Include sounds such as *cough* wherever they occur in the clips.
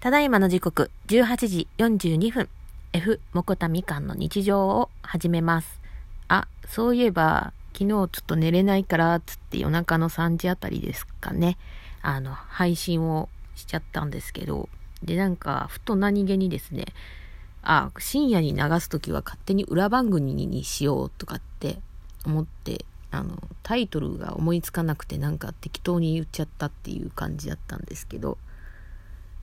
ただいまの時刻18時42分 F もこたみかんの日常を始めます。あそういえば昨日ちょっと寝れないからつって夜中の3時あたりですかね。あの配信をしちゃったんですけど。でなんかふと何気にですねあ深夜に流す時は勝手に裏番組にしようとかって思ってあのタイトルが思いつかなくてなんか適当に言っちゃったっていう感じだったんですけど。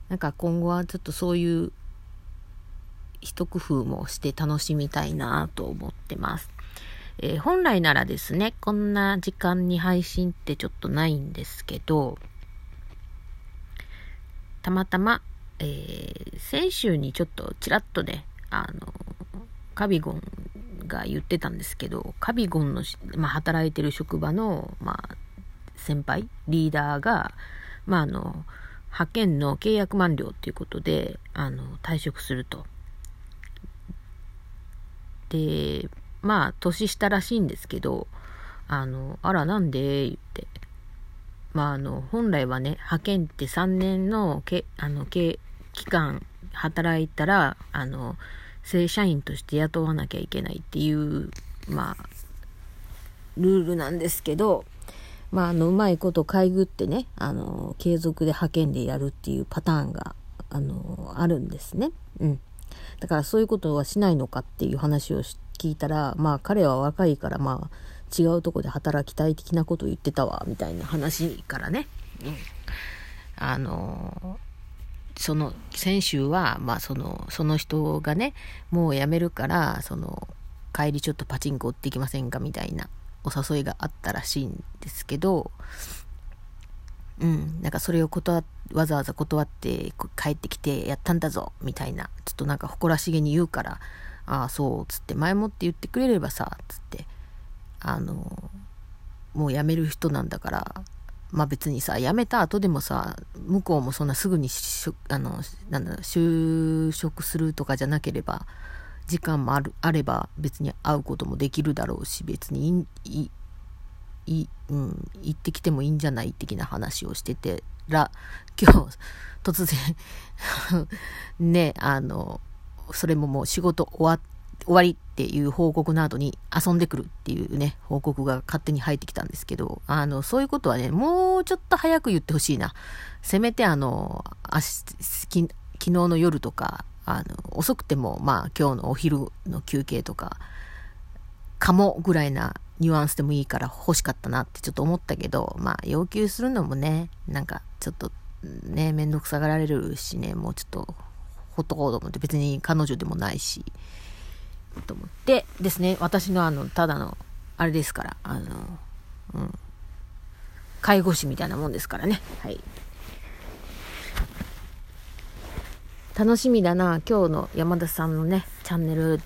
なんか今後はちょっとそういう一工夫もして楽しみたいなと思ってます。えー、本来ならですね、こんな時間に配信ってちょっとないんですけど、たまたま、えー、先週にちょっとちらっとね、あの、カビゴンが言ってたんですけど、カビゴンの、まあ、働いてる職場の、まあ、先輩、リーダーが、まあ、あの、派遣の契約満了っていうことで、あの、退職すると。で、まあ、年下らしいんですけど、あの、あら、なんで？言って。まあ、あの、本来はね、派遣って3年のけ、あの、け、期間働いたら、あの、正社員として雇わなきゃいけないっていう、まあ、ルールなんですけど、まあ、あの、うまいこと買いぐってね、あの、継続で派遣でやるっていうパターンが、あの、あるんですね。うん。だからそういうことはしないのかっていう話を聞いたら、まあ彼は若いからまあ違うとこで働きたい的なことを言ってたわ、みたいな話からね。うん。あの、その、先週は、まあその、その人がね、もう辞めるから、その、帰りちょっとパチンコ売っていきませんかみたいなお誘いがあったらしいんですけど、うん、なんかそれを断わざわざ断って帰ってきてやったんだぞみたいなちょっとなんか誇らしげに言うからああそうっつって前もって言ってくれればさっつってあのもう辞める人なんだからまあ別にさ辞めた後でもさ向こうもそんなすぐにあのなんだ就職するとかじゃなければ時間もあるあれば別に会うこともできるだろうし別にいい、うん、行ってきてもいいんじゃない的な話をしててら *laughs* 今日突然 *laughs* ねあのそれももう仕事終わ終わりっていう報告の後に遊んでくるっていうね、報告が勝手に入ってきたんですけど、あの、そういうことはね、もうちょっと早く言ってほしいな。せめてあの、昨日の夜とか、あの、遅くても、まあ、今日のお昼の休憩とか、かもぐらいなニュアンスでもいいから欲しかったなってちょっと思ったけど、まあ、要求するのもね、なんか、ちょっと、ね、めんどくさがられるしね、もうちょっと、ほっとこうと思って、別に彼女でもないし、と思ってですね、私のあの、ただの、あれですから、あの、うん、介護士みたいなもんですからね。はい。楽しみだな今日の山田さんのねチャンネル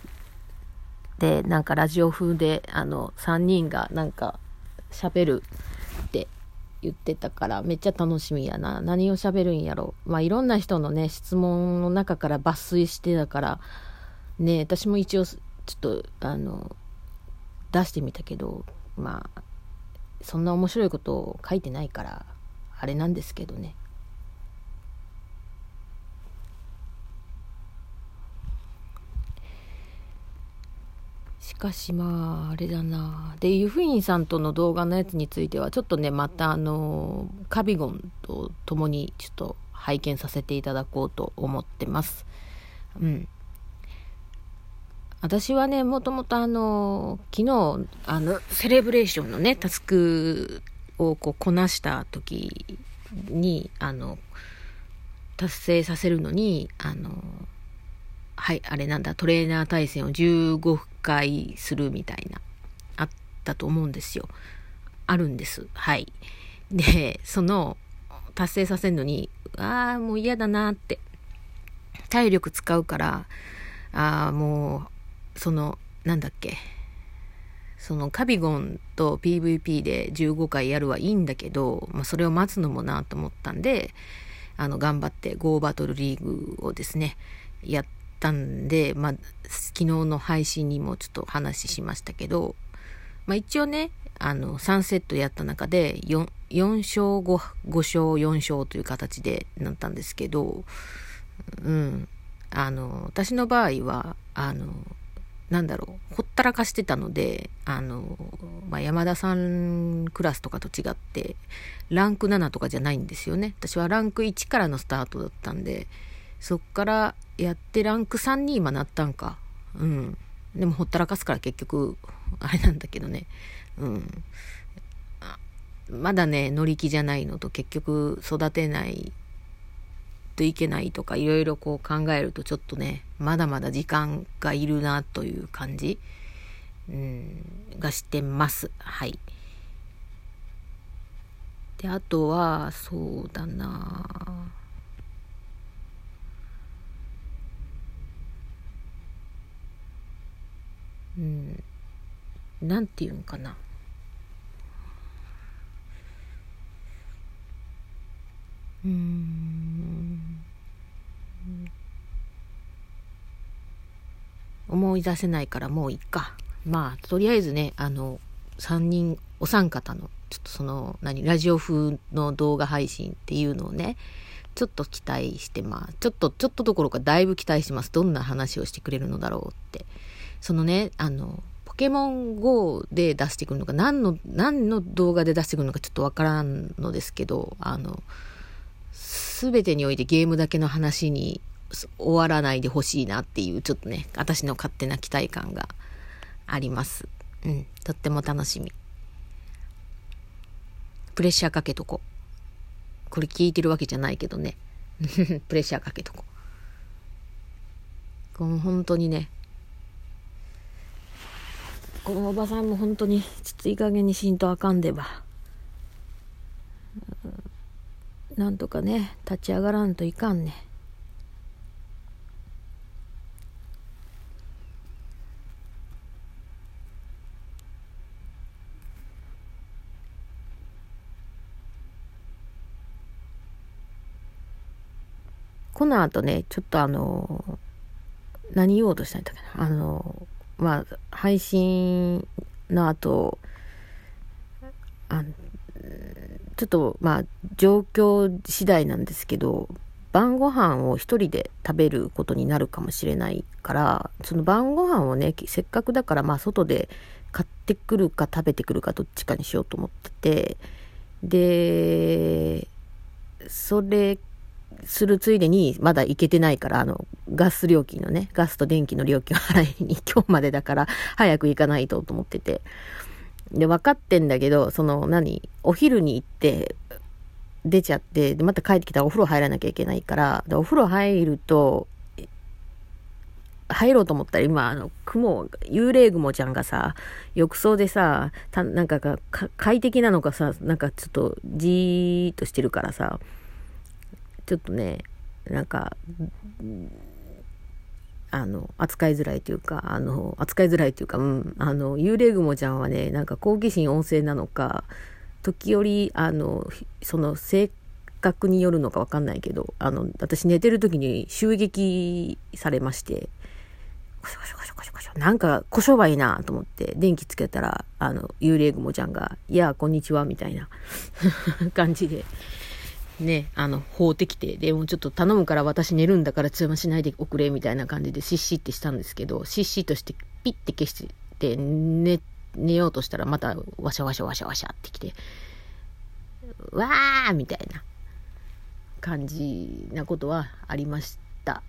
でなんかラジオ風であの3人がなんか喋るって言ってたからめっちゃ楽しみやな。何を喋るんやろ。まあいろんな人のね質問の中から抜粋してたからね私も一応ちょっとあの出してみたけどまあそんな面白いことを書いてないからあれなんですけどね。しかしまああれだな。で湯布院さんとの動画のやつについてはちょっとねまたあのカビゴンと共にちょっと拝見させていただこうと思ってます。うん。私はねもともとあの昨日あのセレブレーションのねタスクをこうこなした時にあの達成させるのにあのはい、あれなんだ、トレーナー対戦を15回するみたいな、あったと思うんですよ。あるんです。はい。で、その、達成させるのに、ああ、もう嫌だなって。体力使うから、ああ、もう、その、なんだっけ。そのカビゴンと PVP で15回やるはいいんだけど、まあ、それを待つのもなと思ったんで、あの、頑張って Go バトルリーグをですね、やっ、たんで、まあ、昨日の配信にもちょっと話しましたけど、まあ、一応ね、あの、3セットやった中で4、4勝 5, 5勝4勝という形でなったんですけど、うん。あの、私の場合は、あの、なんだろう、ほったらかしてたので、あの、まあ、山田さんクラスとかと違って、ランク7とかじゃないんですよね。私はランク1からのスタートだったんで、そっからやってランク3に今なったんか。うん。でもほったらかすから結局、あれなんだけどね。うん。まだね、乗り気じゃないのと結局育てないといけないとかいろいろこう考えるとちょっとね、まだまだ時間がいるなという感じ、うん、がしてます。はい。で、あとは、そうだなうん、なんていうんかな。うん思い出せないからもういっか。まあ、とりあえずね、あの、3人、お三方の、ちょっとその、何、ラジオ風の動画配信っていうのをね、ちょっと期待してます。ちょっと、ちょっとどころかだいぶ期待してます。どんな話をしてくれるのだろうって。そのね、あの、ケモン GO で出してくるのか、何の、何の動画で出してくるのかちょっとわからんのですけど、あの、すべてにおいてゲームだけの話に終わらないでほしいなっていう、ちょっとね、私の勝手な期待感があります。うん、とっても楽しみ。プレッシャーかけとこ。これ聞いてるわけじゃないけどね。*laughs* プレッシャーかけとこ。この本当にね、このおばさんも本当に、ちょっといい加減にしんとあかんでば。なんとかね、立ち上がらんといかんね。この後ね、ちょっとあの、何言おうとしたんだっけな。あの、まあ、配信の後、あちょっとまあ状況次第なんですけど晩ご飯を一人で食べることになるかもしれないからその晩ご飯をねせっかくだからまあ外で買ってくるか食べてくるかどっちかにしようと思っててでそれするついでにまだ行けてないからあのガス料金のねガスと電気の料金を払いに *laughs* 今日までだから早く行かないとと思ってて。で、分かってんだけど、その、何お昼に行って、出ちゃって、で、また帰ってきたらお風呂入らなきゃいけないから、で、お風呂入ると、入ろうと思ったら今、あの、雲、幽霊雲ちゃんがさ、浴槽でさ、たなんかか快適なのかさ、なんかちょっとじーっとしてるからさ、ちょっとね、なんか、あの、扱いづらいというか、あの、扱いづらいというか、うん、あの、幽霊雲ちゃんはね、なんか好奇心旺盛なのか、時折、あの、その性格によるのかわかんないけど、あの、私寝てる時に襲撃されまして、コショコショコショコショコショ、なんか、こしょばいなと思って、電気つけたら、あの、幽霊雲ちゃんが、いや、こんにちは、みたいな *laughs* 感じで、ね、あの、放ってきて、でもちょっと頼むから私寝るんだから通話しないでおくれ、みたいな感じでシッシってしたんですけど、シッシとしてピッて消して寝、寝ようとしたらまたワシャワシャワシャワシャってきて、わーみたいな感じなことはありました。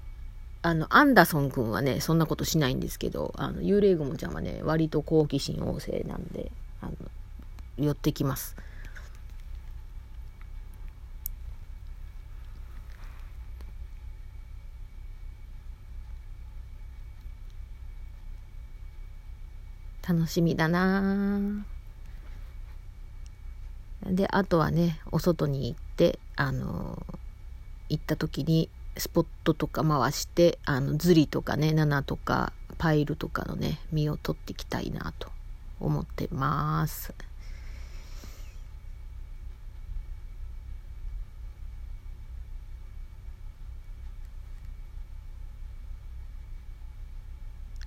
あの、アンダーソン君はね、そんなことしないんですけど、あの、幽霊雲ちゃんはね、割と好奇心旺盛なんで、あの、寄ってきます。楽しみだなであとはねお外に行ってあの行った時にスポットとか回してあのズリとかね7とかパイルとかのね実を取っていきたいなと思ってます。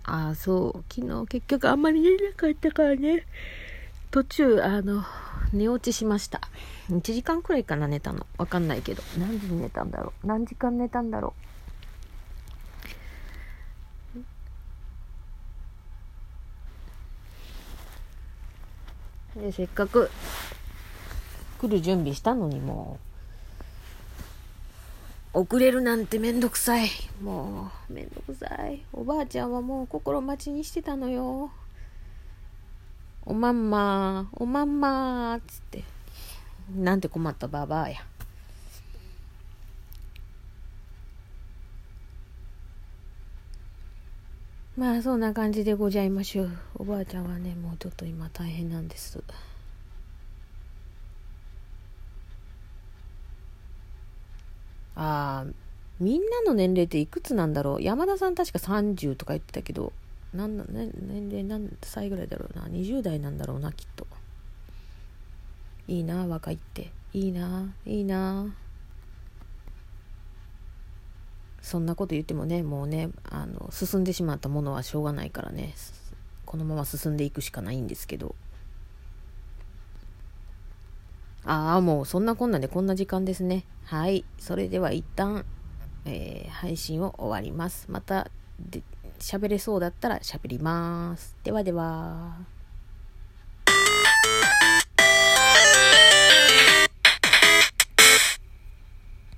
ああそう。昨日結局あんまり寝なかったからね。途中あの寝落ちしました。1時間くらいかな寝たの。分かんないけど。何時に寝たんだろう？何時間寝たんだろう？でせっかく来る準備したのにもう。遅れるなんてめんどくさい。もうめんどくさい。おばあちゃんはもう心待ちにしてたのよ。おまんまおまんまっつって。なんて困ったばばあや。まあそんな感じでございましょう。おばあちゃんはねもうちょっと今大変なんです。あみんなの年齢っていくつなんだろう？山田さん確か30とか言ってたけどなんな、ね、年齢何歳ぐらいだろうな？20代なんだろうなきっと。いいな若いって。いいないいな。そんなこと言ってもねもうねあの進んでしまったものはしょうがないからね。このまま進んでいくしかないんですけど。ああもうそんなこんなでこんな時間ですね。はい。それでは一旦、えー、配信を終わります。また喋れそうだったら喋ります。ではでは。